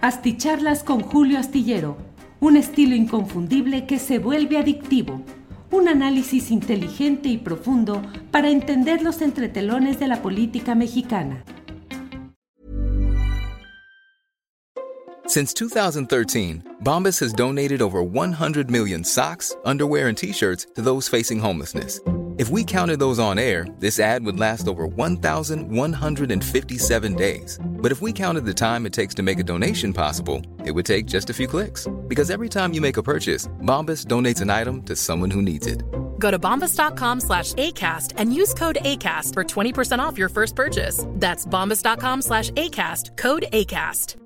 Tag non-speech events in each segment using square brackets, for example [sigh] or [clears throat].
Asticharlas con Julio Astillero, un estilo inconfundible que se vuelve adictivo. Un análisis inteligente y profundo para entender los entretelones de la política mexicana. Since 2013, Bombas has donated over 100 million socks, underwear, and t shirts to those facing homelessness. If we counted those on air, this ad would last over 1,157 days. But if we counted the time it takes to make a donation possible, it would take just a few clicks. Because every time you make a purchase, Bombas donates an item to someone who needs it. Go to bombas.com slash ACAST and use code ACAST for 20% off your first purchase. That's bombas.com slash ACAST, code ACAST.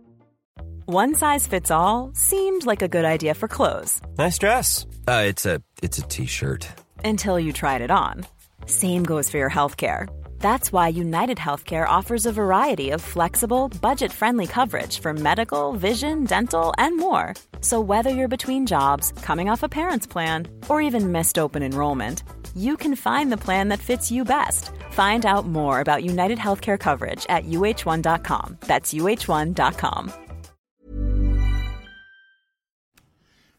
One size fits all seemed like a good idea for clothes. Nice dress. Uh, it's a it's a t-shirt until you tried it on. Same goes for your healthcare. That's why United Healthcare offers a variety of flexible, budget friendly coverage for medical, vision, dental, and more. So, whether you're between jobs, coming off a parent's plan, or even missed open enrollment, you can find the plan that fits you best. Find out more about United Healthcare coverage at uh1.com. That's uh1.com.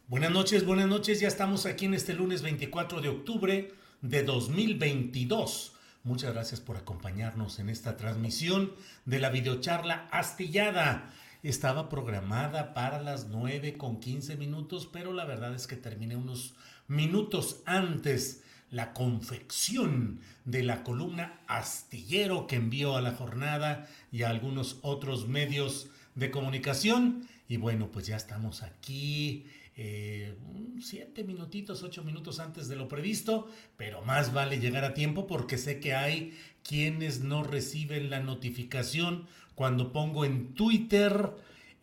Buenas noches, buenas noches. Ya estamos aquí en este lunes 24 de octubre de 2022. Muchas gracias por acompañarnos en esta transmisión de la videocharla astillada. Estaba programada para las 9 con 15 minutos, pero la verdad es que terminé unos minutos antes la confección de la columna astillero que envió a la jornada y a algunos otros medios de comunicación. Y bueno, pues ya estamos aquí eh, siete minutitos, ocho minutos antes de lo previsto, pero más vale llegar a tiempo porque sé que hay quienes no reciben la notificación cuando pongo en Twitter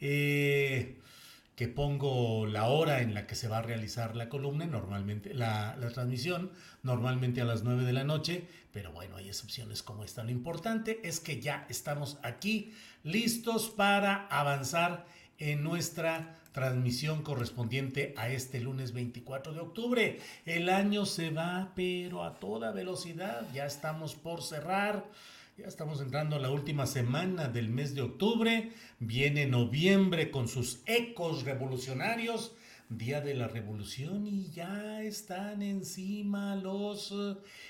eh, que pongo la hora en la que se va a realizar la columna, normalmente la, la transmisión, normalmente a las 9 de la noche, pero bueno, hay excepciones como esta. Lo importante es que ya estamos aquí listos para avanzar en nuestra transmisión correspondiente a este lunes 24 de octubre. El año se va, pero a toda velocidad. Ya estamos por cerrar. Ya estamos entrando a la última semana del mes de octubre. Viene noviembre con sus ecos revolucionarios. Día de la Revolución y ya están encima los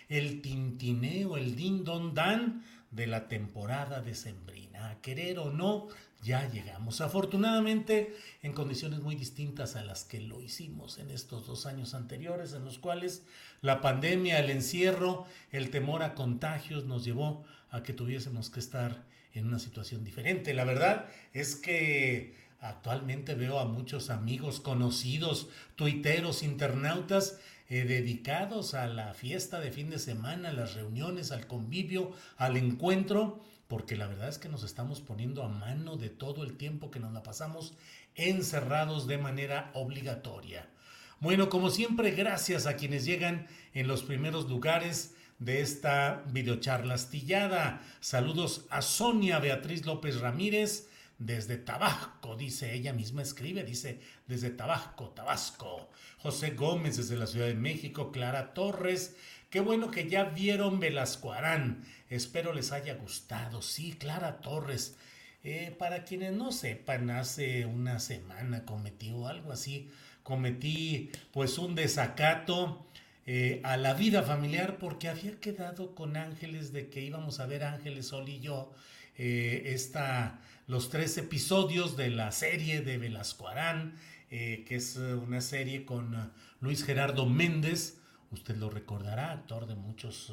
el tintineo, el din don dan de la temporada decembrina. A querer o no, ya llegamos. Afortunadamente, en condiciones muy distintas a las que lo hicimos en estos dos años anteriores, en los cuales la pandemia, el encierro, el temor a contagios nos llevó a que tuviésemos que estar en una situación diferente. La verdad es que actualmente veo a muchos amigos conocidos, tuiteros, internautas, eh, dedicados a la fiesta de fin de semana, a las reuniones, al convivio, al encuentro porque la verdad es que nos estamos poniendo a mano de todo el tiempo que nos la pasamos encerrados de manera obligatoria. Bueno, como siempre, gracias a quienes llegan en los primeros lugares de esta videocharla astillada. Saludos a Sonia Beatriz López Ramírez desde Tabasco, dice ella misma escribe, dice desde Tabasco, Tabasco. José Gómez desde la Ciudad de México, Clara Torres, qué bueno que ya vieron Velascoarán Espero les haya gustado. Sí, Clara Torres. Eh, para quienes no sepan, hace una semana cometí algo así, cometí pues un desacato eh, a la vida familiar porque había quedado con Ángeles de que íbamos a ver Ángeles Sol y yo eh, los tres episodios de la serie de Velasco Arán, que es una serie con Luis Gerardo Méndez, usted lo recordará, actor de muchos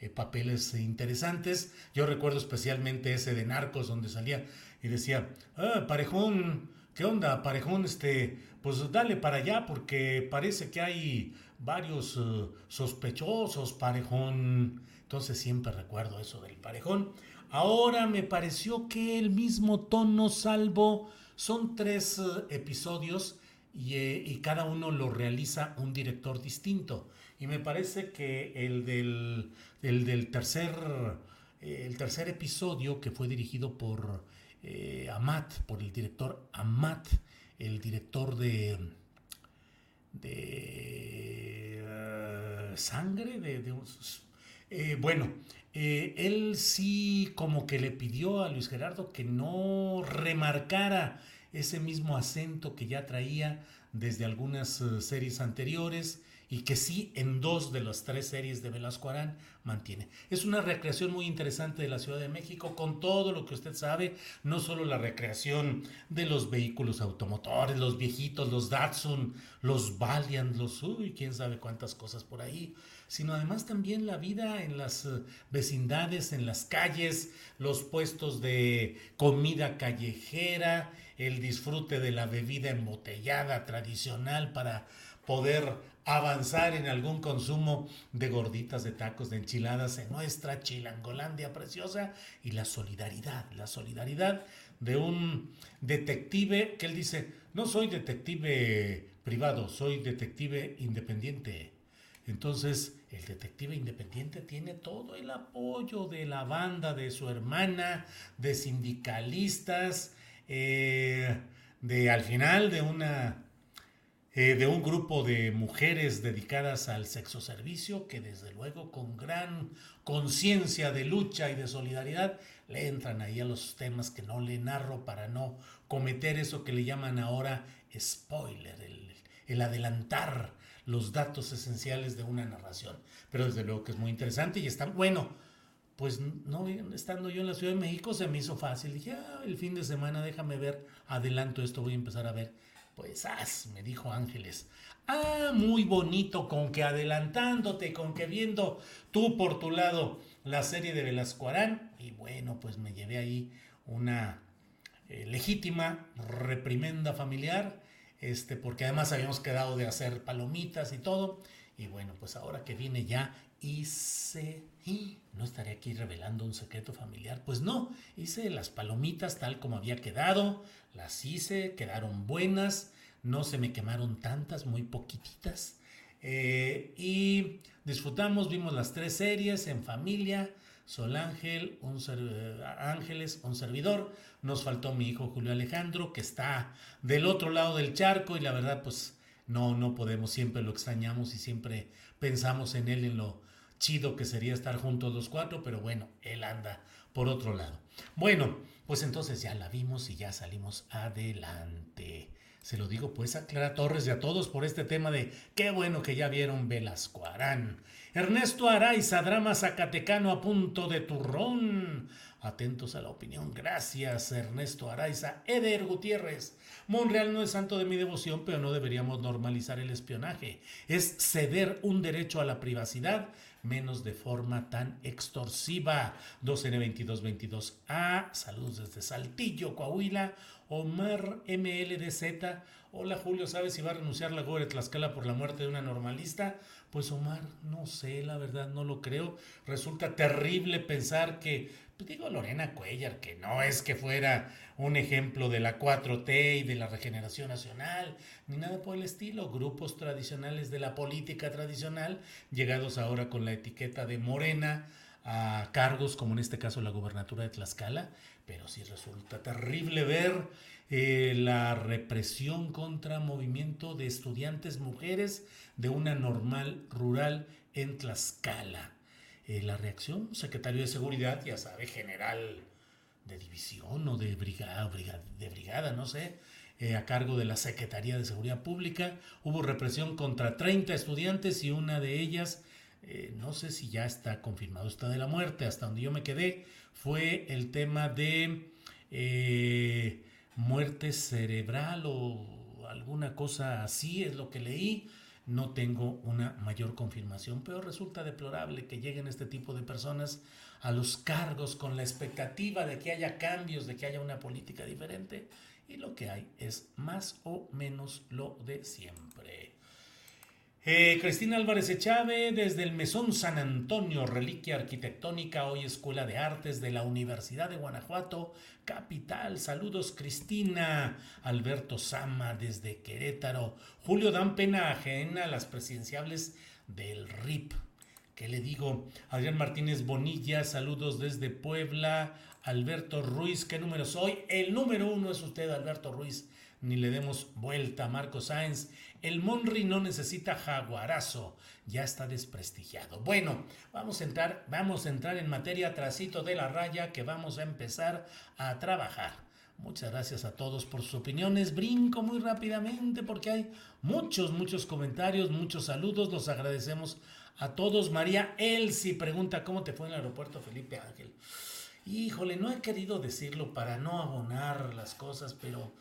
eh, papeles interesantes. Yo recuerdo especialmente ese de Narcos donde salía y decía, ah, Parejón, ¿qué onda? Parejón, este, pues dale para allá porque parece que hay varios eh, sospechosos, Parejón. Entonces siempre recuerdo eso del Parejón. Ahora me pareció que el mismo tono, salvo, son tres eh, episodios y, y, cada uno lo realiza un director distinto. Y me parece que el del, del tercer, eh, el tercer episodio, que fue dirigido por eh, Amat, por el director Amat, el director de, de eh, sangre, de, bueno, él sí como que le pidió a Luis Gerardo que no remarcara ese mismo acento que ya traía desde algunas series anteriores y que sí en dos de las tres series de Velasco Arán mantiene. Es una recreación muy interesante de la Ciudad de México con todo lo que usted sabe, no solo la recreación de los vehículos automotores, los viejitos, los Datsun, los Valiant, los uy, quién sabe cuántas cosas por ahí, sino además también la vida en las eh, vecindades, en las calles, los puestos de comida callejera, el disfrute de la bebida embotellada tradicional para poder avanzar en algún consumo de gorditas, de tacos, de enchiladas en nuestra Chilangolandia preciosa y la solidaridad, la solidaridad de un detective que él dice, no soy detective privado, soy detective independiente. Entonces, el detective independiente tiene todo el apoyo de la banda, de su hermana, de sindicalistas, eh, de al final de una eh, de un grupo de mujeres dedicadas al sexo servicio que desde luego con gran conciencia de lucha y de solidaridad le entran ahí a los temas que no le narro para no cometer eso que le llaman ahora spoiler, el, el adelantar los datos esenciales de una narración. Pero desde luego que es muy interesante y está bueno. Pues no, estando yo en la Ciudad de México se me hizo fácil. Dije, ah, el fin de semana déjame ver, adelanto esto, voy a empezar a ver pues haz, me dijo Ángeles. Ah, muy bonito, con que adelantándote, con que viendo tú por tu lado la serie de Velasco Arán. Y bueno, pues me llevé ahí una eh, legítima reprimenda familiar, este, porque además habíamos quedado de hacer palomitas y todo. Y bueno, pues ahora que viene ya hice... ¿No estaré aquí revelando un secreto familiar? Pues no, hice las palomitas tal como había quedado, las hice, quedaron buenas, no se me quemaron tantas, muy poquititas. Eh, y disfrutamos, vimos las tres series en familia, Sol Ángel, un Ángeles, un servidor. Nos faltó mi hijo Julio Alejandro, que está del otro lado del charco y la verdad pues no, no podemos, siempre lo extrañamos y siempre pensamos en él, en lo chido que sería estar juntos los cuatro, pero bueno, él anda por otro lado. Bueno, pues entonces ya la vimos y ya salimos adelante. Se lo digo pues a Clara Torres y a todos por este tema de qué bueno que ya vieron Velasco Arán. Ernesto Araiza, drama zacatecano a punto de turrón. Atentos a la opinión. Gracias, Ernesto Araiza. Eder Gutiérrez. Monreal no es santo de mi devoción, pero no deberíamos normalizar el espionaje. Es ceder un derecho a la privacidad, menos de forma tan extorsiva. 2N2222A. Saludos desde Saltillo, Coahuila. Omar MLDZ. Hola Julio, ¿sabes si va a renunciar la Gore Tlaxcala por la muerte de una normalista? Pues Omar, no sé, la verdad no lo creo. Resulta terrible pensar que, digo Lorena Cuellar, que no es que fuera un ejemplo de la 4T y de la regeneración nacional, ni nada por el estilo. Grupos tradicionales de la política tradicional, llegados ahora con la etiqueta de Morena, a cargos como en este caso la gobernatura de Tlaxcala, pero sí resulta terrible ver eh, la represión contra movimiento de estudiantes mujeres de una normal rural en Tlaxcala. Eh, la reacción, secretario de Seguridad, ya sabe, general de división o de brigada, de brigada no sé, eh, a cargo de la Secretaría de Seguridad Pública. Hubo represión contra 30 estudiantes y una de ellas eh, no sé si ya está confirmado está de la muerte, hasta donde yo me quedé, fue el tema de muerte cerebral o alguna cosa así, es lo que leí. No tengo una mayor confirmación, pero resulta deplorable que lleguen este tipo de personas a los cargos con la expectativa de que haya cambios, de que haya una política diferente, y lo que hay es más o menos lo de siempre. Eh, Cristina Álvarez Echave, desde el Mesón San Antonio, reliquia arquitectónica, hoy Escuela de Artes de la Universidad de Guanajuato, capital. Saludos, Cristina. Alberto Sama, desde Querétaro. Julio Dan Pena ajena a las presidenciables del RIP. ¿Qué le digo? Adrián Martínez Bonilla, saludos desde Puebla. Alberto Ruiz, ¿qué número soy? El número uno es usted, Alberto Ruiz ni le demos vuelta. Marco Sáenz, el Monri no necesita jaguarazo, ya está desprestigiado. Bueno, vamos a entrar, vamos a entrar en materia trasito de la raya que vamos a empezar a trabajar. Muchas gracias a todos por sus opiniones. Brinco muy rápidamente porque hay muchos, muchos comentarios, muchos saludos. Los agradecemos a todos. María Elsi pregunta, ¿cómo te fue en el aeropuerto Felipe Ángel? Híjole, no he querido decirlo para no abonar las cosas, pero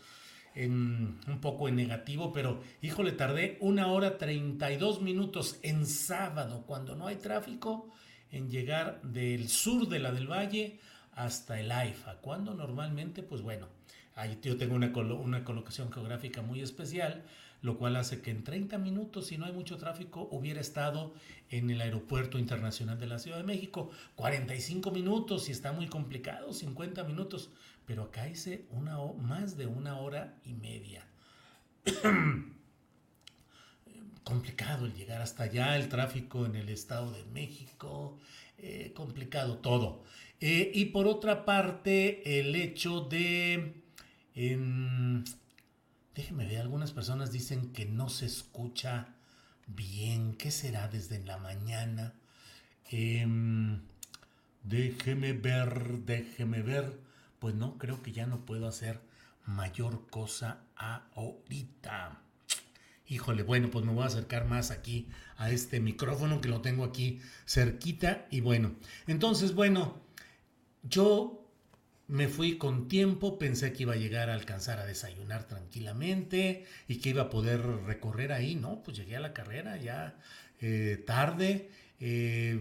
un poco en negativo, pero híjole, tardé una hora 32 minutos en sábado, cuando no hay tráfico, en llegar del sur de la del Valle hasta el AIFA, cuando normalmente, pues bueno, ahí yo tengo una, una colocación geográfica muy especial, lo cual hace que en 30 minutos, si no hay mucho tráfico, hubiera estado en el Aeropuerto Internacional de la Ciudad de México. 45 minutos, si está muy complicado, 50 minutos, pero acá hice una, más de una hora y media. [clears throat] complicado el llegar hasta allá, el tráfico en el Estado de México, eh, complicado todo. Eh, y por otra parte, el hecho de... déjeme ver, algunas personas dicen que no se escucha bien. ¿Qué será desde la mañana? Em, déjeme ver, déjeme ver. Pues no, creo que ya no puedo hacer mayor cosa ahorita. Híjole, bueno, pues me voy a acercar más aquí a este micrófono que lo tengo aquí cerquita. Y bueno, entonces, bueno, yo me fui con tiempo, pensé que iba a llegar a alcanzar a desayunar tranquilamente y que iba a poder recorrer ahí, ¿no? Pues llegué a la carrera ya eh, tarde, eh,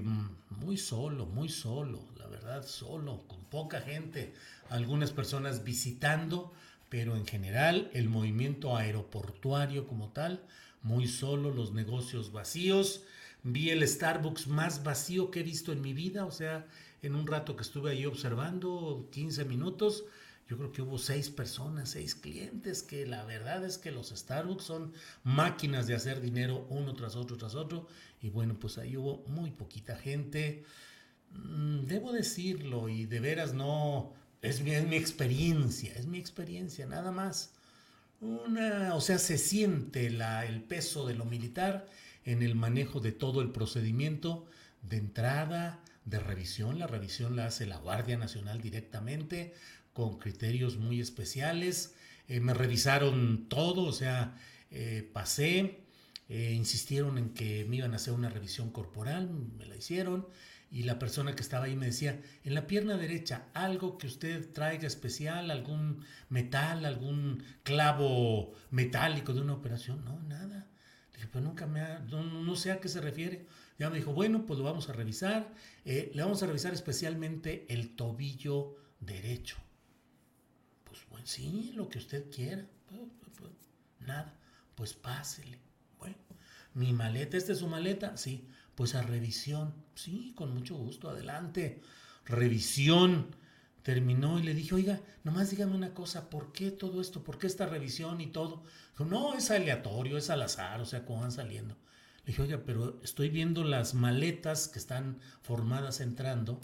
muy solo, muy solo, la verdad, solo, con poca gente, algunas personas visitando, pero en general el movimiento aeroportuario como tal, muy solo, los negocios vacíos. Vi el Starbucks más vacío que he visto en mi vida, o sea, en un rato que estuve ahí observando, 15 minutos, yo creo que hubo seis personas, seis clientes, que la verdad es que los Starbucks son máquinas de hacer dinero uno tras otro, tras otro, y bueno, pues ahí hubo muy poquita gente. Mm, debo decirlo, y de veras no, es mi, experiencia, es mi experiencia, nada más. Una, o sea, se siente la, el peso de lo militar en el manejo de todo el procedimiento de entrada, de revisión. La revisión la hace la Guardia Nacional directamente, con criterios muy especiales. Eh, me revisaron todo, o sea, eh, pasé, eh, insistieron en que me iban a hacer una revisión corporal, me la hicieron, y la persona que estaba ahí me decía, en la pierna derecha, algo que usted traiga especial, algún metal, algún clavo metálico de una operación. No, nada. Dije, pues nunca me ha, no, sé a qué se refiere. Ya me dijo, bueno, pues lo vamos a revisar. Le vamos a revisar especialmente el tobillo derecho. Sí, lo que usted quiera. Nada, pues pásele. Bueno, mi maleta, ¿esta es su maleta? Sí. Pues a revisión. Sí, con mucho gusto, adelante. Revisión. Terminó y le dije, oiga, nomás dígame una cosa, ¿por qué todo esto? ¿Por qué esta revisión y todo? No, es aleatorio, es al azar, o sea, cómo van saliendo. Le dije, oiga, pero estoy viendo las maletas que están formadas entrando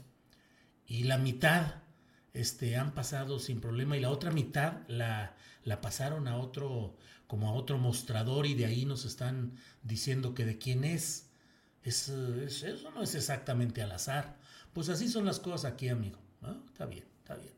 y la mitad este, han pasado sin problema y la otra mitad la, la pasaron a otro, como a otro mostrador y de ahí nos están diciendo que de quién es eso no es exactamente al azar. Pues así son las cosas aquí, amigo. Está bien, está bien.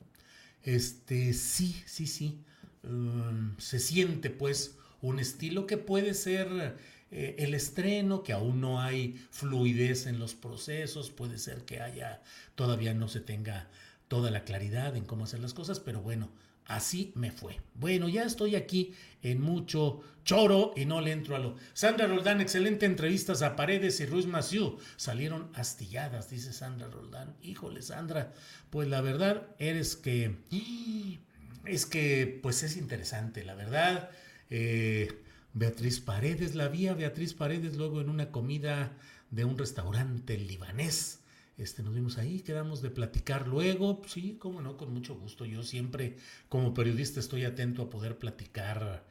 Este, sí, sí, sí. Um, se siente pues un estilo que puede ser eh, el estreno, que aún no hay fluidez en los procesos, puede ser que haya, todavía no se tenga toda la claridad en cómo hacer las cosas, pero bueno, Así me fue. Bueno, ya estoy aquí en mucho choro y no le entro a lo. Sandra Roldán, excelente entrevistas a Paredes y Ruiz Maciú. Salieron astilladas, dice Sandra Roldán. Híjole, Sandra, pues la verdad eres que. [gasps] Es que, pues es interesante, la verdad. Eh, Beatriz Paredes, la vi a Beatriz Paredes luego en una comida de un restaurante libanés este, nos vimos ahí, quedamos de platicar luego. Sí, cómo no, con mucho gusto. Yo siempre, como periodista, estoy atento a poder platicar.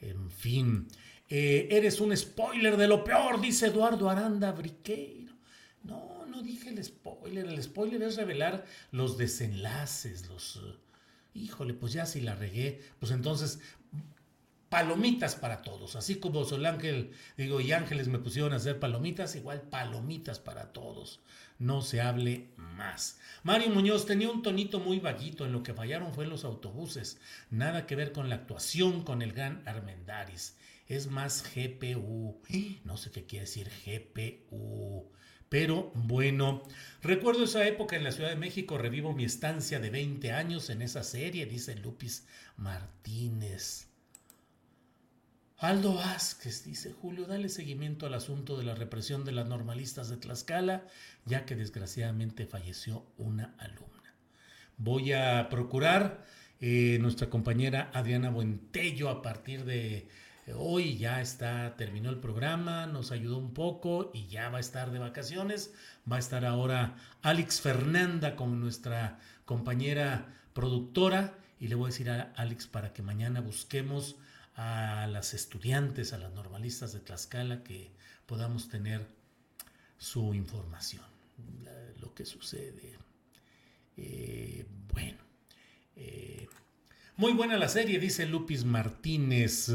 En fin, eh, eres un spoiler de lo peor, dice Eduardo Aranda Briqueiro. No, no dije el spoiler. El spoiler es revelar los desenlaces, los. híjole, pues ya si la regué, pues entonces palomitas para todos, así como Sol Ángel, digo, y Ángeles me pusieron a hacer palomitas, igual palomitas para todos. No se hable más. Mario Muñoz tenía un tonito muy vaguito, en lo que fallaron fue los autobuses. Nada que ver con la actuación con el gran Armendaris. Es más GPU. No sé qué quiere decir GPU. Pero bueno, recuerdo esa época en la Ciudad de México, revivo mi estancia de 20 años en esa serie, dice Lupis Martínez. Aldo Vázquez dice, Julio, dale seguimiento al asunto de la represión de las normalistas de Tlaxcala, ya que desgraciadamente falleció una alumna. Voy a procurar, eh, nuestra compañera Adriana Buentello a partir de Hoy ya está, terminó el programa, nos ayudó un poco y ya va a estar de vacaciones. Va a estar ahora Alex Fernanda como nuestra compañera productora y le voy a decir a Alex para que mañana busquemos a las estudiantes, a las normalistas de Tlaxcala, que podamos tener su información, lo que sucede. Eh, bueno, eh, muy buena la serie, dice Lupis Martínez.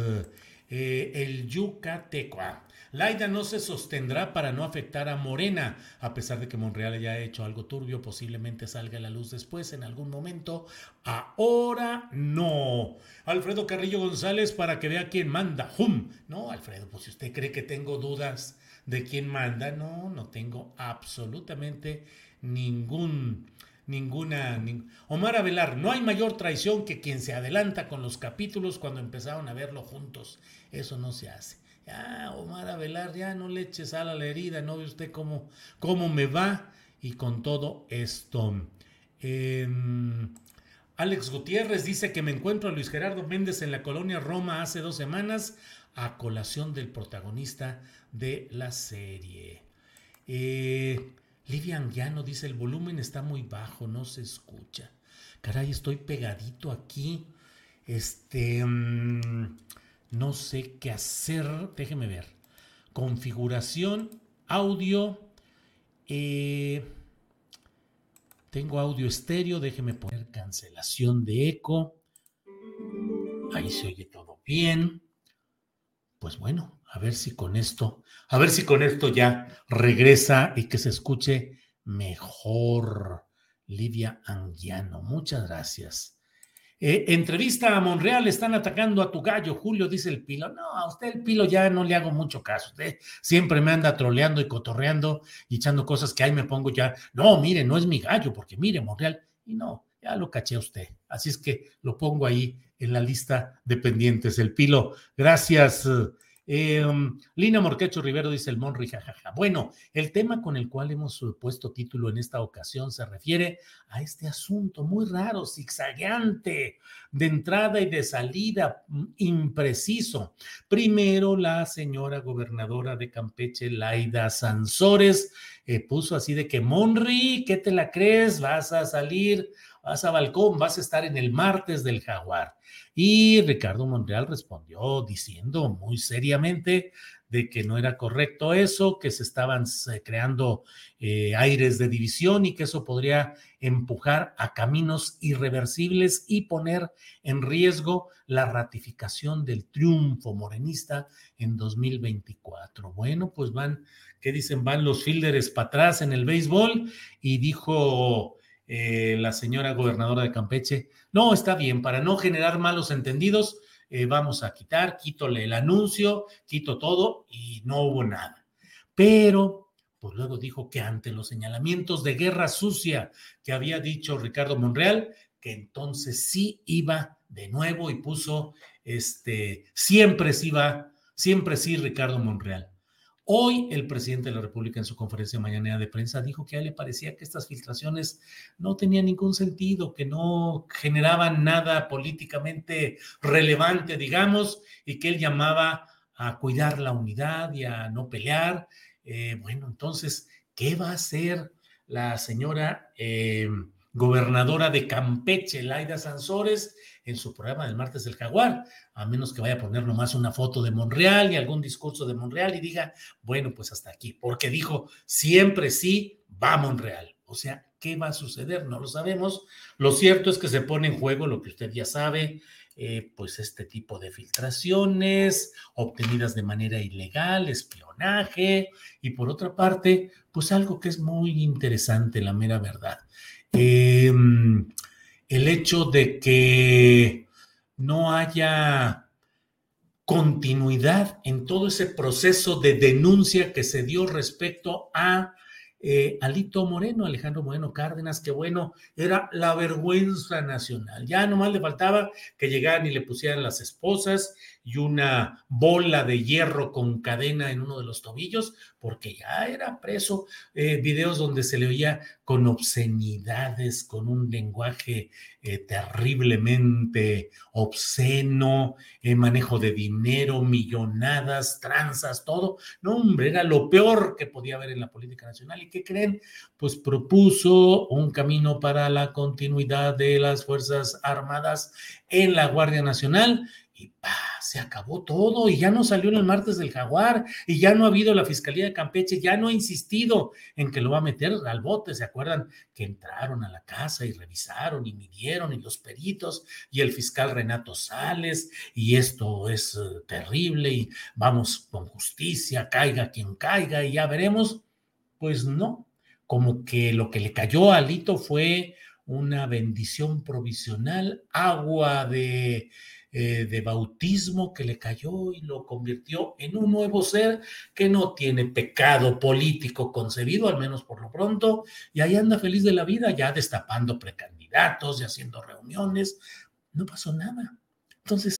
Eh, el Yucatecua. Laida no se sostendrá para no afectar a Morena, a pesar de que Monreal haya hecho algo turbio, posiblemente salga a la luz después en algún momento. Ahora no. Alfredo Carrillo González para que vea quién manda. ¡Hum! No, Alfredo, pues si usted cree que tengo dudas de quién manda, no, no tengo absolutamente ningún ninguna... Omar Avelar, no hay mayor traición que quien se adelanta con los capítulos cuando empezaron a verlo juntos. Eso no se hace. Ya, Omar Avelar, ya no le eche sal a la herida, no ve usted cómo, cómo me va. Y con todo esto. Em, Alex Gutiérrez dice que me encuentro a Luis Gerardo Méndez en la colonia Roma hace dos semanas a colación del protagonista de la serie. Eh, Anguiano dice, el volumen está muy bajo, no se escucha. Caray, estoy pegadito aquí. Este, mm, no sé qué hacer. Déjeme ver. Configuración, audio. Eh, tengo audio estéreo, déjeme poner cancelación de eco. Ahí se oye todo bien. Pues bueno, a ver si con esto, a ver si con esto ya regresa y que se escuche mejor. Lidia Anguiano, muchas gracias. Eh, entrevista a Monreal, están atacando a tu gallo, Julio, dice el Pilo. No, a usted el Pilo ya no le hago mucho caso. Usted siempre me anda troleando y cotorreando y echando cosas que ahí me pongo ya. No, mire, no es mi gallo, porque mire, Monreal. Y no, ya lo caché a usted. Así es que lo pongo ahí en la lista de pendientes. El Pilo, gracias. Eh, Lina Morquecho Rivero dice el Monri, jajaja. Bueno, el tema con el cual hemos puesto título en esta ocasión se refiere a este asunto muy raro, zigzagueante, de entrada y de salida, mm, impreciso. Primero, la señora gobernadora de Campeche, Laida Sansores, eh, puso así de que, Monri, ¿qué te la crees? Vas a salir, vas a balcón, vas a estar en el martes del jaguar. Y Ricardo Monreal respondió diciendo muy seriamente de que no era correcto eso, que se estaban eh, creando eh, aires de división y que eso podría empujar a caminos irreversibles y poner en riesgo la ratificación del triunfo morenista en 2024. Bueno, pues van, ¿qué dicen? Van los fielders para atrás en el béisbol y dijo eh, la señora gobernadora de Campeche, no, está bien, para no generar malos entendidos, eh, vamos a quitar, quítole el anuncio, quito todo y no hubo nada. Pero, pues luego dijo que ante los señalamientos de guerra sucia que había dicho Ricardo Monreal, que entonces sí iba de nuevo y puso, este, siempre sí va, siempre sí Ricardo Monreal. Hoy el presidente de la República en su conferencia mañanera de prensa dijo que a él le parecía que estas filtraciones no tenían ningún sentido, que no generaban nada políticamente relevante, digamos, y que él llamaba a cuidar la unidad y a no pelear. Eh, bueno, entonces, ¿qué va a hacer la señora eh, gobernadora de Campeche, Laida Sansores? en su programa del martes del jaguar, a menos que vaya a poner nomás una foto de Monreal y algún discurso de Monreal y diga, bueno, pues hasta aquí, porque dijo, siempre sí, va Monreal. O sea, ¿qué va a suceder? No lo sabemos. Lo cierto es que se pone en juego lo que usted ya sabe, eh, pues este tipo de filtraciones obtenidas de manera ilegal, espionaje y por otra parte, pues algo que es muy interesante, la mera verdad. Em, el hecho de que no haya continuidad en todo ese proceso de denuncia que se dio respecto a eh, Alito Moreno, Alejandro Moreno Cárdenas, que bueno, era la vergüenza nacional. Ya nomás le faltaba que llegaran y le pusieran las esposas y una bola de hierro con cadena en uno de los tobillos, porque ya era preso. Eh, videos donde se le oía con obscenidades, con un lenguaje eh, terriblemente obsceno, eh, manejo de dinero, millonadas, tranzas, todo. No, hombre, era lo peor que podía haber en la política nacional. ¿Y qué creen? Pues propuso un camino para la continuidad de las Fuerzas Armadas en la Guardia Nacional y se acabó todo y ya no salió en el martes del jaguar y ya no ha habido la Fiscalía de Campeche, ya no ha insistido en que lo va a meter al bote. ¿Se acuerdan que entraron a la casa y revisaron y midieron y los peritos y el fiscal Renato Sales y esto es eh, terrible y vamos con justicia, caiga quien caiga y ya veremos? Pues no, como que lo que le cayó a Alito fue una bendición provisional, agua de eh, de bautismo que le cayó y lo convirtió en un nuevo ser que no tiene pecado político concebido, al menos por lo pronto, y ahí anda feliz de la vida, ya destapando precandidatos y haciendo reuniones. No pasó nada. Entonces,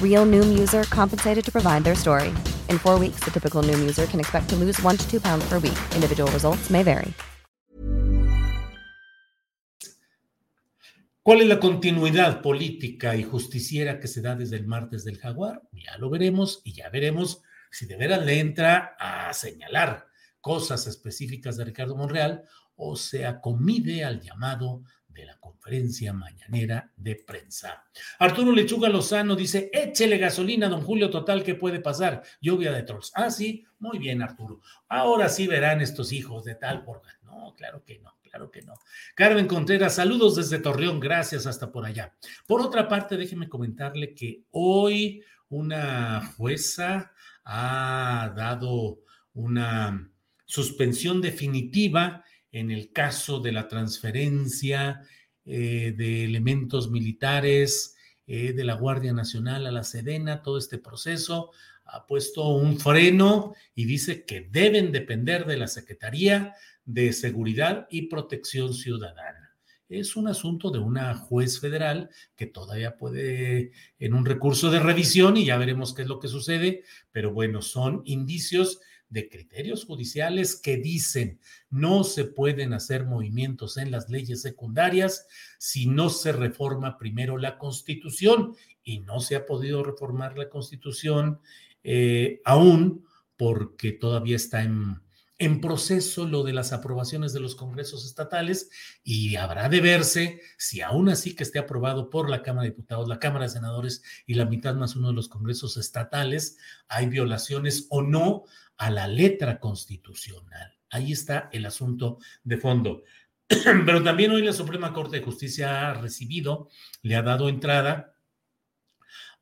Real Noom user compensated to provide their story. In four weeks, the typical Noom user can expect to lose one to two pounds per week. Individual results may vary. ¿Cuál es la continuidad política y justiciera que se da desde el martes del Jaguar? Ya lo veremos y ya veremos si de veras le entra a señalar cosas específicas de Ricardo Monreal o se acomide al llamado de la conferencia mañanera de prensa. Arturo Lechuga Lozano dice, échele gasolina, don Julio, total, ¿qué puede pasar? Lluvia de trolls. Ah, sí, muy bien, Arturo. Ahora sí verán estos hijos de tal por... No, claro que no, claro que no. Carmen Contreras, saludos desde Torreón, gracias hasta por allá. Por otra parte, déjeme comentarle que hoy una jueza ha dado una suspensión definitiva en el caso de la transferencia eh, de elementos militares eh, de la Guardia Nacional a la Sedena, todo este proceso ha puesto un freno y dice que deben depender de la Secretaría de Seguridad y Protección Ciudadana. Es un asunto de una juez federal que todavía puede en un recurso de revisión y ya veremos qué es lo que sucede, pero bueno, son indicios de criterios judiciales que dicen no se pueden hacer movimientos en las leyes secundarias si no se reforma primero la constitución y no se ha podido reformar la constitución eh, aún porque todavía está en, en proceso lo de las aprobaciones de los congresos estatales y habrá de verse si aún así que esté aprobado por la Cámara de Diputados, la Cámara de Senadores y la mitad más uno de los congresos estatales, hay violaciones o no a la letra constitucional. Ahí está el asunto de fondo. [clears throat] Pero también hoy la Suprema Corte de Justicia ha recibido, le ha dado entrada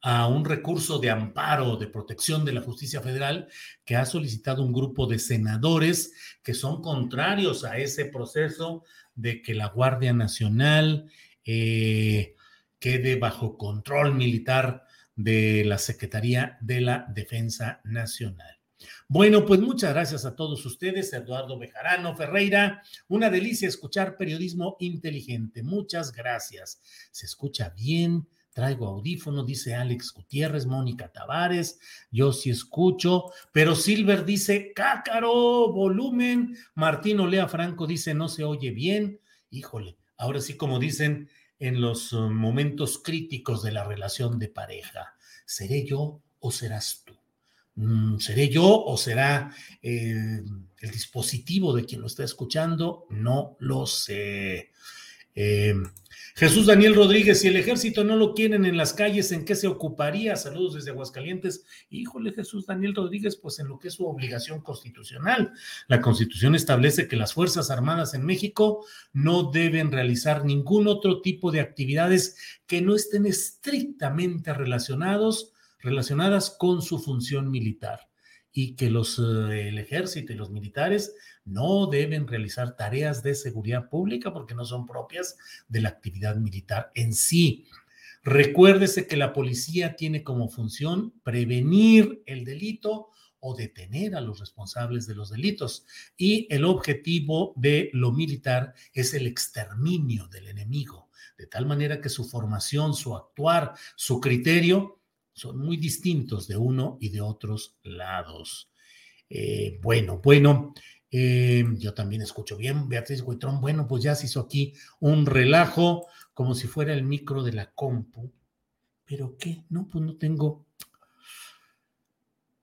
a un recurso de amparo, de protección de la justicia federal que ha solicitado un grupo de senadores que son contrarios a ese proceso de que la Guardia Nacional eh, quede bajo control militar de la Secretaría de la Defensa Nacional. Bueno, pues muchas gracias a todos ustedes, Eduardo Bejarano Ferreira. Una delicia escuchar periodismo inteligente. Muchas gracias. Se escucha bien. Traigo audífono, dice Alex Gutiérrez, Mónica Tavares, yo sí escucho, pero Silver dice, cácaro, volumen. Martín Olea Franco dice, no se oye bien. Híjole, ahora sí como dicen en los uh, momentos críticos de la relación de pareja, ¿seré yo o serás tú? Mm, ¿Seré yo o será el dispositivo de quien lo está escuchando? No lo sé. Eh, Jesús Daniel Rodríguez, si el ejército no lo quieren en las calles, ¿en qué se ocuparía? Saludos desde Aguascalientes. Híjole, Jesús Daniel Rodríguez, pues en lo que es su obligación constitucional. La constitución establece que las Fuerzas Armadas en México no deben realizar ningún otro tipo de actividades que no estén estrictamente relacionados, relacionadas con su función militar y que los, eh, el ejército y los militares no deben realizar tareas de seguridad pública porque no son propias de la actividad militar en sí. Recuérdese que la policía tiene como función prevenir el delito o detener a los responsables de los delitos. Y el objetivo de lo militar es el exterminio del enemigo, de tal manera que su formación, su actuar, su criterio son muy distintos de uno y de otros lados. Eh, bueno, bueno, eh, yo también escucho bien, Beatriz Huitrón. Bueno, pues ya se hizo aquí un relajo, como si fuera el micro de la compu. ¿Pero qué? No, pues no tengo.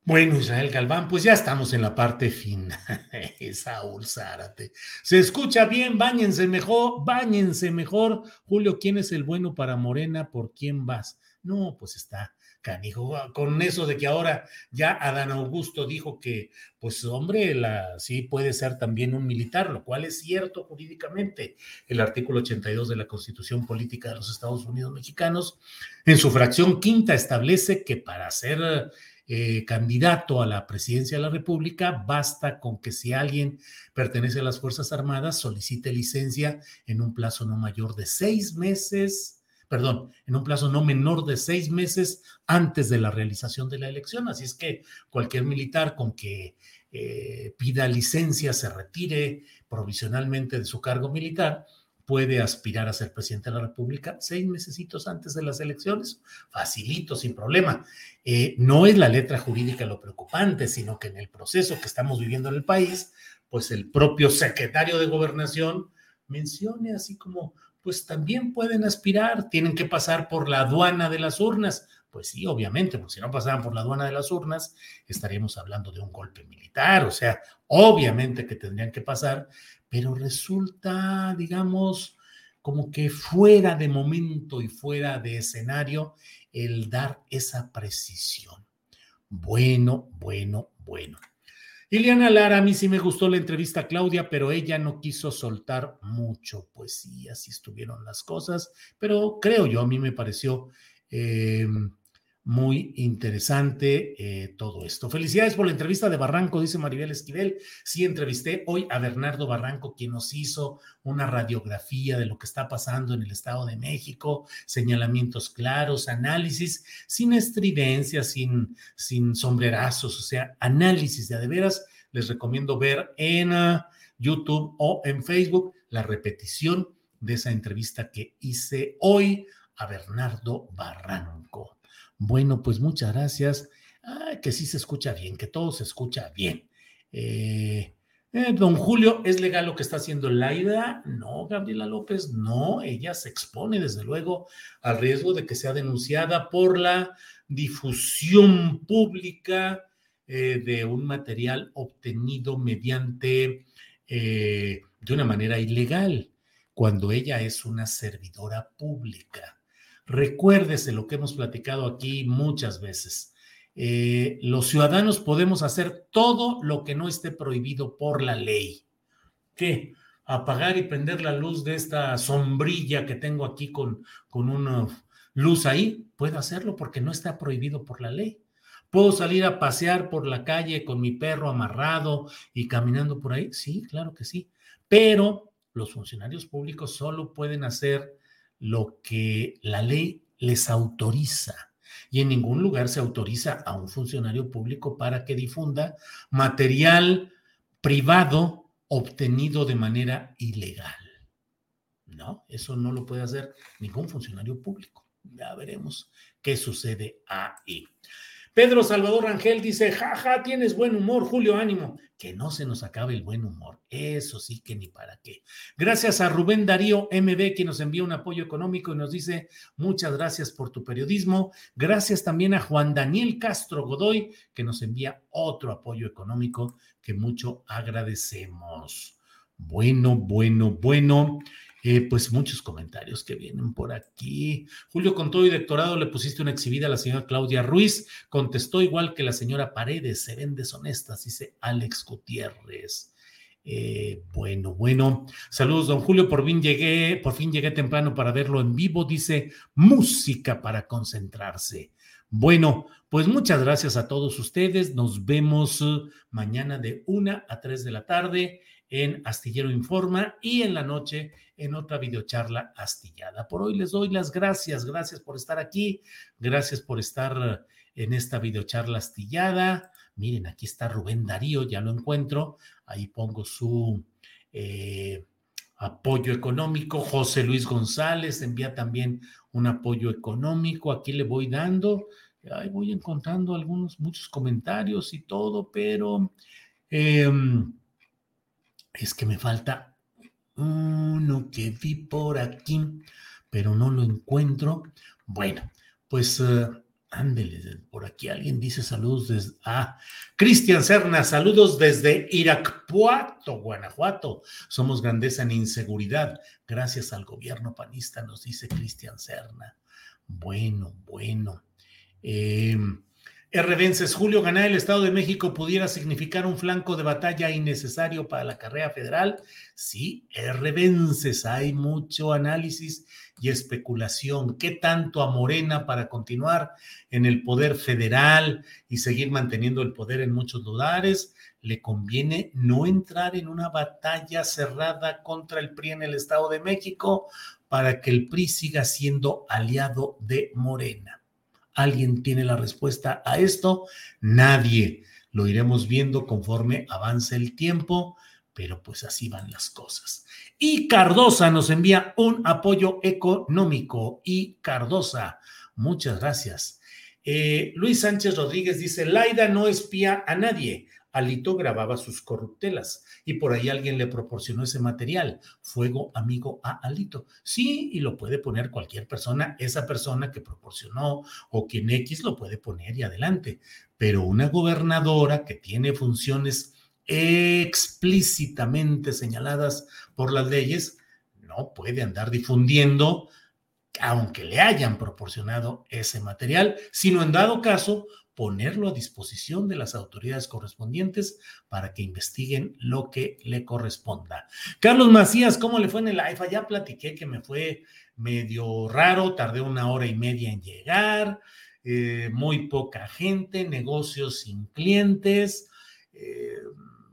Bueno, Israel Galván, pues ya estamos en la parte final. [laughs] Saúl Zárate. Se escucha bien, báñense mejor, báñense mejor. Julio, ¿quién es el bueno para Morena? ¿Por quién vas? No, pues está canijo, con eso de que ahora ya Adán Augusto dijo que, pues hombre, sí puede ser también un militar, lo cual es cierto jurídicamente. El artículo 82 de la Constitución Política de los Estados Unidos Mexicanos, en su fracción quinta, establece que para ser eh, candidato a la presidencia de la República, basta con que si alguien pertenece a las Fuerzas Armadas, solicite licencia en un plazo no mayor de seis meses perdón, en un plazo no menor de seis meses antes de la realización de la elección. Así es que cualquier militar con que eh, pida licencia, se retire provisionalmente de su cargo militar, puede aspirar a ser presidente de la República seis meses antes de las elecciones, facilito, sin problema. Eh, no es la letra jurídica lo preocupante, sino que en el proceso que estamos viviendo en el país, pues el propio secretario de gobernación mencione así como pues también pueden aspirar, tienen que pasar por la aduana de las urnas. Pues sí, obviamente, porque si no pasaran por la aduana de las urnas, estaríamos hablando de un golpe militar, o sea, obviamente que tendrían que pasar, pero resulta, digamos, como que fuera de momento y fuera de escenario el dar esa precisión. Bueno, bueno, bueno. Liliana Lara, a mí sí me gustó la entrevista a Claudia, pero ella no quiso soltar mucho. Pues sí, así estuvieron las cosas, pero creo yo, a mí me pareció eh, muy interesante eh, todo esto. Felicidades por la entrevista de Barranco, dice Maribel Esquivel. Sí, entrevisté hoy a Bernardo Barranco, quien nos hizo una radiografía de lo que está pasando en el Estado de México, señalamientos claros, análisis, sin estridencias, sin, sin sombrerazos, o sea, análisis de veras. Les recomiendo ver en ah, YouTube o en Facebook la repetición de esa entrevista que hice hoy a Bernardo Barranco. Bueno, pues muchas gracias. que sí se escucha bien, que todo se escucha bien. Eh, eh, don Julio, ¿es legal lo que está haciendo Laida? No, Gabriela López, no. Ella se expone, desde luego, al riesgo de que sea denunciada por la difusión pública eh, de un material obtenido mediante, de una manera ilegal, cuando ella es una servidora pública. Recuérdese lo que hemos platicado aquí muchas veces. eh, los ciudadanos podemos hacer todo lo que no esté prohibido por la ley. ¿Qué? Apagar y prender la luz de esta sombrilla que tengo aquí con, con una luz ahí. Puedo hacerlo porque no está prohibido por la ley. ¿Puedo salir a pasear por la calle con mi perro amarrado y caminando por ahí? Sí, claro que sí. Pero los funcionarios públicos solo pueden hacer lo que la ley les autoriza y en ningún lugar se autoriza a un funcionario público para que difunda material privado obtenido de manera ilegal. No, eso no lo puede hacer ningún funcionario público. Ya veremos qué sucede ahí. Pedro Salvador Rangel dice, jaja, tienes buen humor, Julio, ánimo. Que no se nos acabe el buen humor. Eso sí que ni para qué. Gracias a Rubén Darío MB, que nos envía un apoyo económico y nos dice, muchas gracias por tu periodismo. Gracias también a Juan Daniel Castro Godoy, que nos envía otro apoyo económico que mucho agradecemos. Bueno, bueno, bueno. Eh, pues muchos comentarios que vienen por aquí. Julio, con todo y doctorado le pusiste una exhibida a la señora Claudia Ruiz. Contestó igual que la señora Paredes, se ven deshonestas, dice Alex Gutiérrez. Eh, bueno, bueno. Saludos, don Julio. Por fin llegué, por fin llegué temprano para verlo en vivo. Dice música para concentrarse. Bueno, pues muchas gracias a todos ustedes. Nos vemos eh, mañana de una a tres de la tarde en Astillero Informa y en la noche en otra videocharla astillada. Por hoy les doy las gracias, gracias por estar aquí, gracias por estar en esta videocharla astillada. Miren, aquí está Rubén Darío, ya lo encuentro, ahí pongo su eh, apoyo económico. José Luis González envía también un apoyo económico, aquí le voy dando, ahí voy encontrando algunos, muchos comentarios y todo, pero... Em, es que me falta uno que vi por aquí, pero no lo encuentro. Bueno, pues uh, ándele, por aquí alguien dice saludos desde... Ah, Cristian Serna, saludos desde Irapuato, Guanajuato. Somos grandeza en inseguridad. Gracias al gobierno panista, nos dice Cristian Serna. Bueno, bueno. Eh, Vences, Julio, ganar el Estado de México pudiera significar un flanco de batalla innecesario para la carrera federal. Sí, Vences, hay mucho análisis y especulación. ¿Qué tanto a Morena para continuar en el poder federal y seguir manteniendo el poder en muchos lugares? Le conviene no entrar en una batalla cerrada contra el PRI en el Estado de México para que el PRI siga siendo aliado de Morena. ¿Alguien tiene la respuesta a esto? Nadie. Lo iremos viendo conforme avance el tiempo, pero pues así van las cosas. Y Cardosa nos envía un apoyo económico. Y Cardosa, muchas gracias. Eh, Luis Sánchez Rodríguez dice, Laida no espía a nadie, Alito grababa sus corruptelas y por ahí alguien le proporcionó ese material, fuego amigo a Alito. Sí, y lo puede poner cualquier persona, esa persona que proporcionó o quien X lo puede poner y adelante. Pero una gobernadora que tiene funciones explícitamente señaladas por las leyes, no puede andar difundiendo aunque le hayan proporcionado ese material, sino en dado caso ponerlo a disposición de las autoridades correspondientes para que investiguen lo que le corresponda. Carlos Macías, ¿cómo le fue en el AIFA? Ya platiqué que me fue medio raro, tardé una hora y media en llegar, eh, muy poca gente, negocios sin clientes, eh,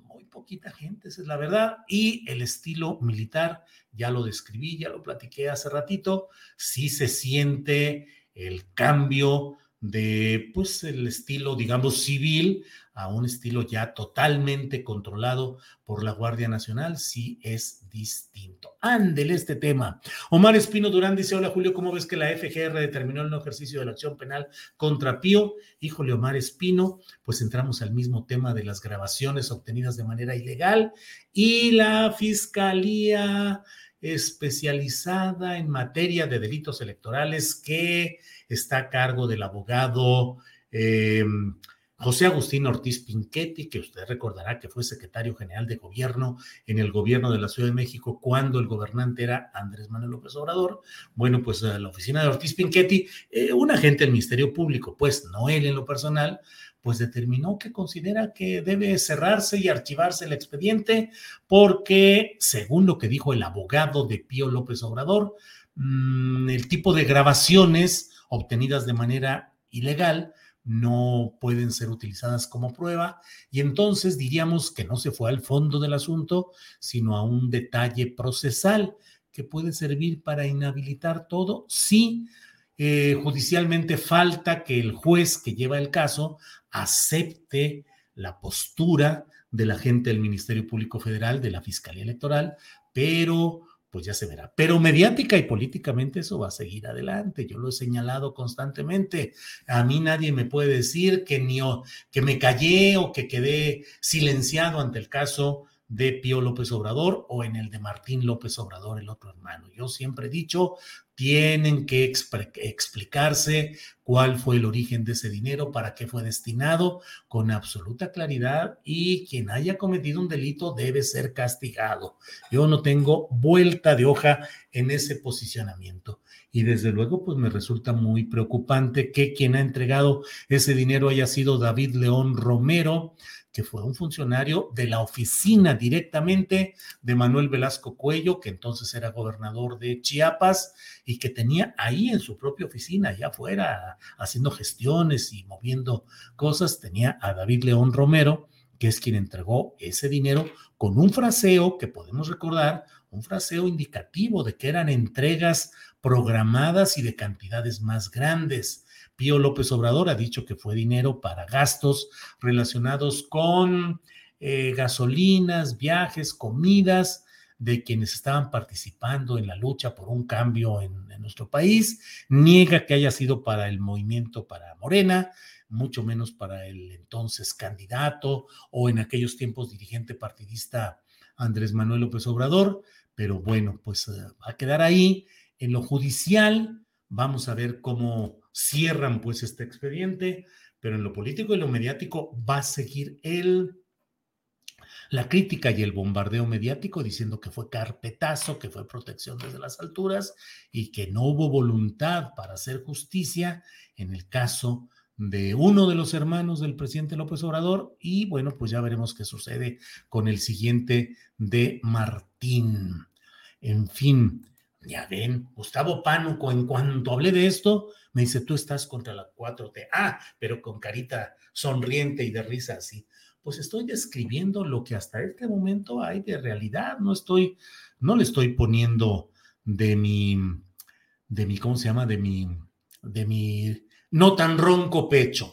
muy poquita gente, esa es la verdad, y el estilo militar, ya lo describí, ya lo platiqué hace ratito, sí se siente el cambio de pues el estilo, digamos, civil a un estilo ya totalmente controlado por la Guardia Nacional, sí es distinto. Ándele este tema. Omar Espino Durán dice, hola Julio, ¿cómo ves que la FGR determinó el no ejercicio de la acción penal contra Pío? Híjole, Omar Espino, pues entramos al mismo tema de las grabaciones obtenidas de manera ilegal y la Fiscalía especializada en materia de delitos electorales que está a cargo del abogado, em, José Agustín Ortiz Pinchetti, que usted recordará que fue secretario general de gobierno en el gobierno de la Ciudad de México cuando el gobernante era Andrés Manuel López Obrador. Bueno, pues eh, la oficina de Ortiz Pinchetti, eh, un agente del Ministerio Público, pues no él en lo personal, pues determinó que considera que debe cerrarse y archivarse el expediente porque, según lo que dijo el abogado de Pío López Obrador, mm, el tipo de grabaciones obtenidas de manera ilegal no pueden ser utilizadas como prueba y entonces diríamos que no se fue al fondo del asunto, sino a un detalle procesal que puede servir para inhabilitar todo. Si eh, judicialmente falta que el juez que lleva el caso acepte la postura de la gente del Ministerio Público Federal, de la Fiscalía Electoral, pero pues ya se verá. Pero mediática y políticamente eso va a seguir adelante. Yo lo he señalado constantemente. A mí nadie me puede decir que ni que me callé o que quedé silenciado ante el caso de Pío López Obrador o en el de Martín López Obrador, el otro hermano. Yo siempre he dicho, tienen que explicarse cuál fue el origen de ese dinero, para qué fue destinado, con absoluta claridad y quien haya cometido un delito debe ser castigado. Yo no tengo vuelta de hoja en ese posicionamiento. Y desde luego, pues me resulta muy preocupante que quien ha entregado ese dinero haya sido David León Romero, que fue un funcionario de la oficina directamente de Manuel Velasco Cuello, que entonces era gobernador de Chiapas y que tenía ahí en su propia oficina, allá afuera, haciendo gestiones y moviendo cosas, tenía a David León Romero, que es quien entregó ese dinero con un fraseo que podemos recordar, un fraseo indicativo de que eran entregas programadas y de cantidades más grandes. Pío López Obrador ha dicho que fue dinero para gastos relacionados con eh, gasolinas, viajes, comidas de quienes estaban participando en la lucha por un cambio en, nuestro país. Niega que haya sido para el movimiento para Morena, mucho menos para el entonces candidato o en aquellos tiempos dirigente partidista Andrés Manuel López Obrador. Pero bueno, pues eh, va a quedar ahí. En lo judicial, vamos a ver cómo cierran pues este expediente, pero en lo político y lo mediático va a seguir el, la crítica y el bombardeo mediático diciendo que fue carpetazo, que fue protección desde las alturas y que no hubo voluntad para hacer justicia en el caso de uno de los hermanos del presidente López Obrador y bueno, pues ya veremos qué sucede con el siguiente de Martín. En fin, ya ven, Gustavo Pánuco, en cuanto hablé de esto, me dice, tú estás contra la 4T. Ah, pero con carita sonriente y de risa así. Pues estoy describiendo lo que hasta este momento hay de realidad. No estoy, no le estoy poniendo de mi, de mi, ¿cómo se llama? De mi, de mi no tan ronco pecho.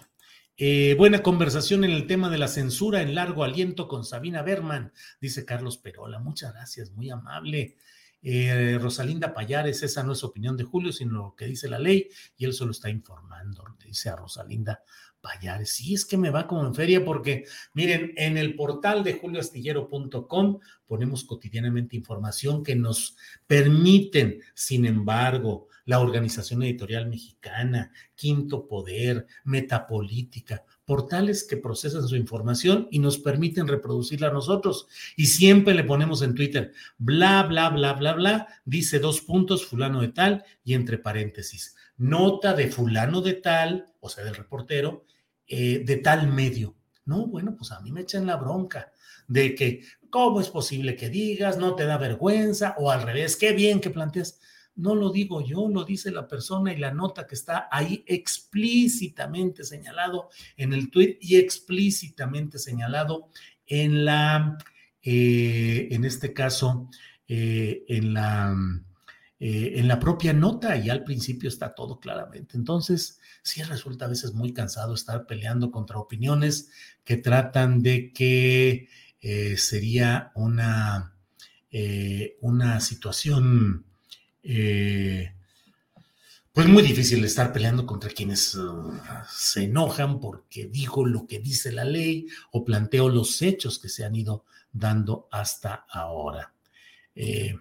Eh, buena conversación en el tema de la censura en largo aliento con Sabina Berman, dice Carlos Perola. Muchas gracias, muy amable. Eh, Rosalinda Payares, esa no es opinión de Julio, sino lo que dice la ley, y él solo está informando, dice a Rosalinda Payares. Sí, es que me va como en feria porque, miren, en el portal de julioastillero.com ponemos cotidianamente información que nos permiten, sin embargo, la Organización Editorial Mexicana, Quinto Poder, Metapolítica, portales que procesan su información y nos permiten reproducirla a nosotros. Y siempre le ponemos en Twitter, bla, bla, bla, bla, bla, dice dos puntos, fulano de tal, y entre paréntesis, nota de fulano de tal, o sea, del reportero, eh, de tal medio. No, bueno, pues a mí me echan la bronca de que, ¿cómo es posible que digas? No te da vergüenza, o al revés, qué bien que planteas no lo digo yo, lo dice la persona y la nota que está ahí explícitamente señalado en el tweet y explícitamente señalado en la, eh, en este caso, eh, en la... Eh, en la propia nota y al principio está todo claramente. Entonces, sí resulta a veces muy cansado estar peleando contra opiniones que tratan de que sería una, una situación eh, pues muy difícil estar peleando contra quienes se enojan porque digo lo que dice la ley o planteo los hechos que se han ido dando hasta ahora. Eh,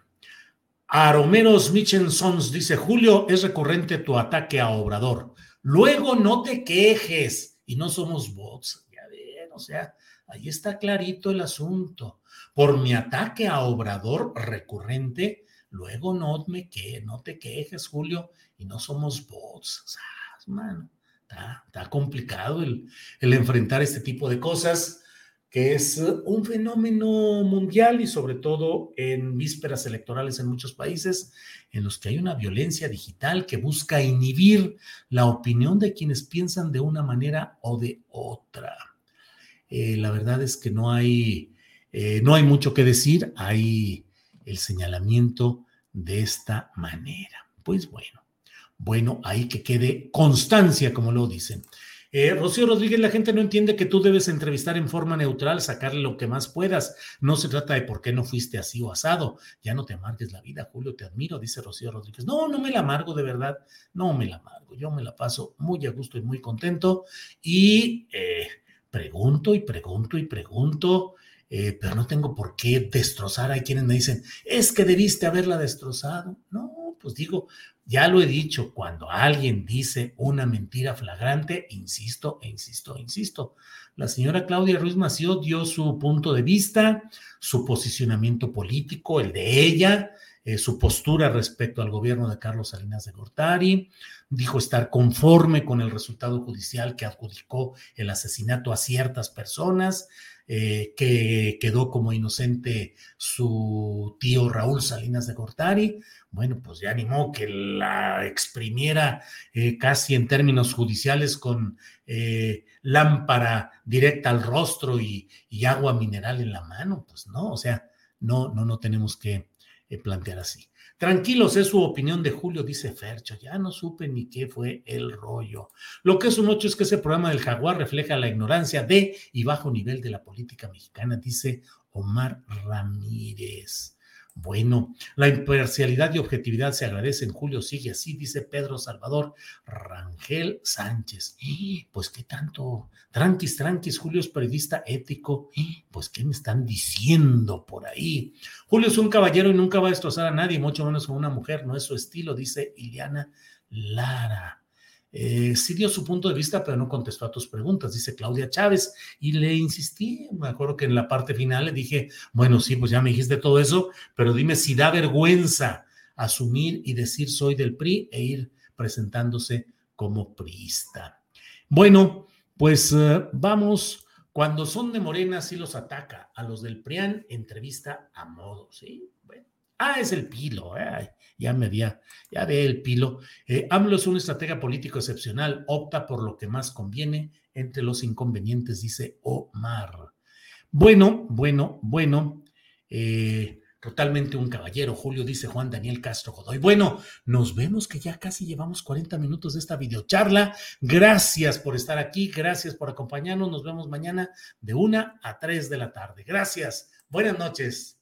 Aromeros Michensons dice, Julio, es recurrente tu ataque a Obrador. Luego no te quejes. y no somos bots. Ya ven, o sea, ahí está clarito el asunto. Por mi ataque a Obrador recurrente, luego no me que, no te quejes, Julio, y no somos bots. O sea, está, complicado el enfrentar este tipo de cosas que es un fenómeno mundial y sobre todo en vísperas electorales en muchos países en los que hay una violencia digital que busca inhibir la opinión de quienes piensan de una manera o de otra. Eh, la verdad es que no hay, eh, no hay mucho que decir, hay el señalamiento de esta manera. Pues bueno, bueno, ahí que quede constancia, como lo dicen. Eh, Rocío Rodríguez, la gente no entiende que tú debes entrevistar en forma neutral, sacarle lo que más puedas. No se trata de por qué no fuiste así o asado. Ya no te amargues la vida, Julio, te admiro, dice Rocío Rodríguez. No, no me la amargo de verdad, no me la amargo. Yo me la paso muy a gusto y muy contento. Y eh, pregunto y pregunto y pregunto. Eh, pero no tengo por qué destrozar. Hay quienes me dicen, es que debiste haberla destrozado. No, pues digo, ya lo he dicho, cuando alguien dice una mentira flagrante, insisto e insisto e insisto. La señora Claudia Ruiz Mació dio su punto de vista, su posicionamiento político, el de ella, eh, su postura respecto al gobierno de Carlos Salinas de Gortari, dijo estar conforme con el resultado judicial que adjudicó el asesinato a ciertas personas, eh, que quedó como inocente su tío Raúl Salinas de Gortari. Bueno, pues ya animó que la exprimiera eh, casi en términos judiciales con eh, lámpara directa al rostro y, y, agua mineral en la mano. Pues no, o sea, no, no, no tenemos que plantear así. Tranquilos, es su opinión de Julio, dice Fercho. Ya no supe ni qué fue el rollo. Lo que es un hecho es que ese programa del Jaguar refleja la ignorancia de y bajo nivel de la política mexicana, dice Omar Ramírez. Bueno, la imparcialidad y objetividad se agradece en Julio, sigue así, dice Pedro Salvador Rangel Sánchez. Pues qué tanto, tranquis, tranquis, Julio es periodista ético. Pues qué me están diciendo por ahí. Julio es un caballero y nunca va a destrozar a nadie, mucho menos con una mujer, no es su estilo, dice Iliana Lara. Eh, sí dio su punto de vista, pero no contestó a tus preguntas, dice Claudia Chávez. Y le insistí, me acuerdo que en la parte final le dije, bueno, sí, pues ya me dijiste todo eso, pero dime si da vergüenza asumir y decir soy del PRI e ir presentándose como priista. Bueno, pues eh, vamos, cuando son de Morena sí los ataca, a los del PRIAN entrevista a modo, ¿sí? Bueno, ah, es el pilo, ¿eh? ya me ya ve el pilo. Eh, AMLO es un estratega político excepcional, opta por lo que más conviene entre los inconvenientes, dice Omar. Bueno, bueno, bueno. Eh, totalmente un caballero, Julio, dice Juan Daniel Castro Godoy. Bueno, nos vemos que ya casi llevamos 40 minutos de esta videocharla. Gracias por estar aquí, gracias por acompañarnos. Nos vemos mañana de una a 3 de la tarde. Gracias. Buenas noches.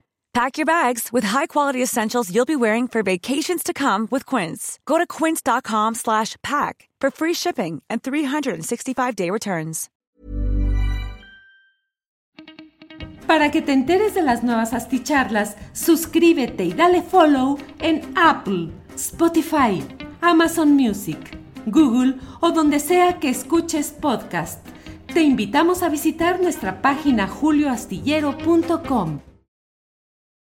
Pack your bags with high-quality essentials you'll be wearing for vacations to come with Quince. Go to quince.com slash pack for free shipping and 365-day returns. Para que te enteres de las nuevas asticharlas, suscríbete y dale follow en Apple, Spotify, Amazon Music, Google o donde sea que escuches podcast. Te invitamos a visitar nuestra página julioastillero.com.